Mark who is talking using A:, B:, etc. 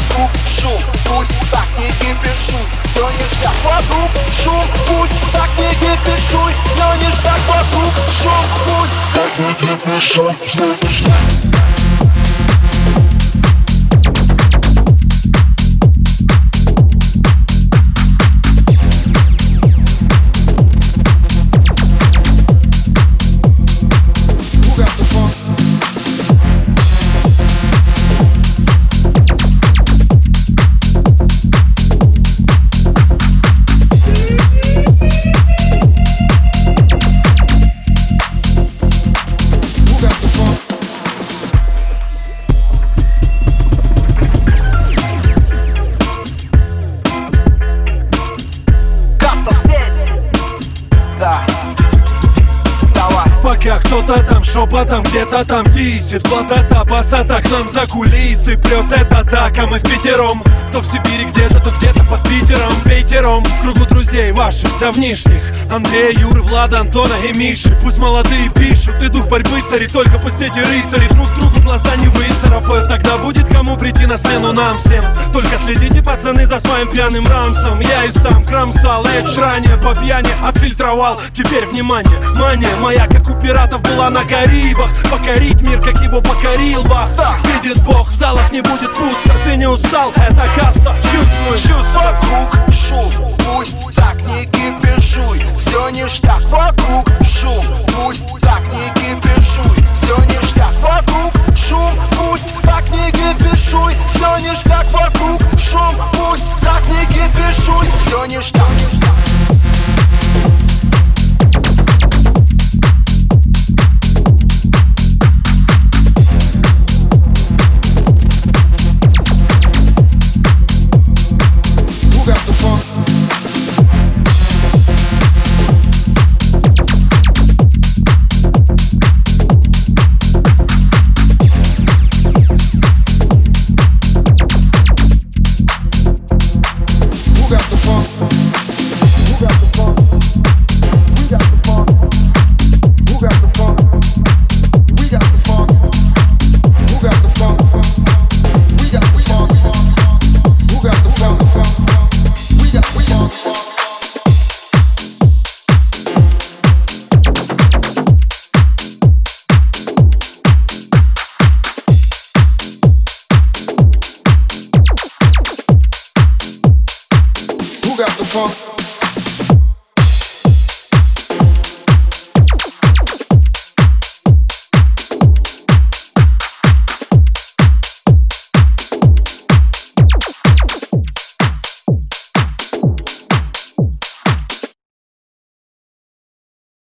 A: вокруг шум Пусть так не кипишуй Все ништяк, вокруг шум Пусть так не кипишуй Все ништяк, вокруг шум Пусть так не кипишуй Все ништяк
B: кто-то там где-то там дисит Вот это басата к нам за кулисы Прет это так, а мы в пятером То в Сибири где-то, то где-то под Питером Пейтером в кругу друзей ваших давнишних Андрея, Юры, Влада, Антона и Миши Пусть молодые пишут, и дух борьбы цари Только пусть эти рыцари. Друг другу глаза не выцарапают Тогда будет кому прийти на смену нам всем. Только следите, пацаны, за своим пьяным рамсом. Я и сам кромсал, эдж ранее по пьяни отфильтровал. Теперь внимание, мания моя, как у пиратов была на Карибах. Покорить мир, как его покорил Бах. Видит Бог, в залах не будет пусто. Ты не устал, это каста. Чувствуй, чувствуй
A: Вокруг шум, пусть так не кипишуй Все ништяк, вокруг
C: for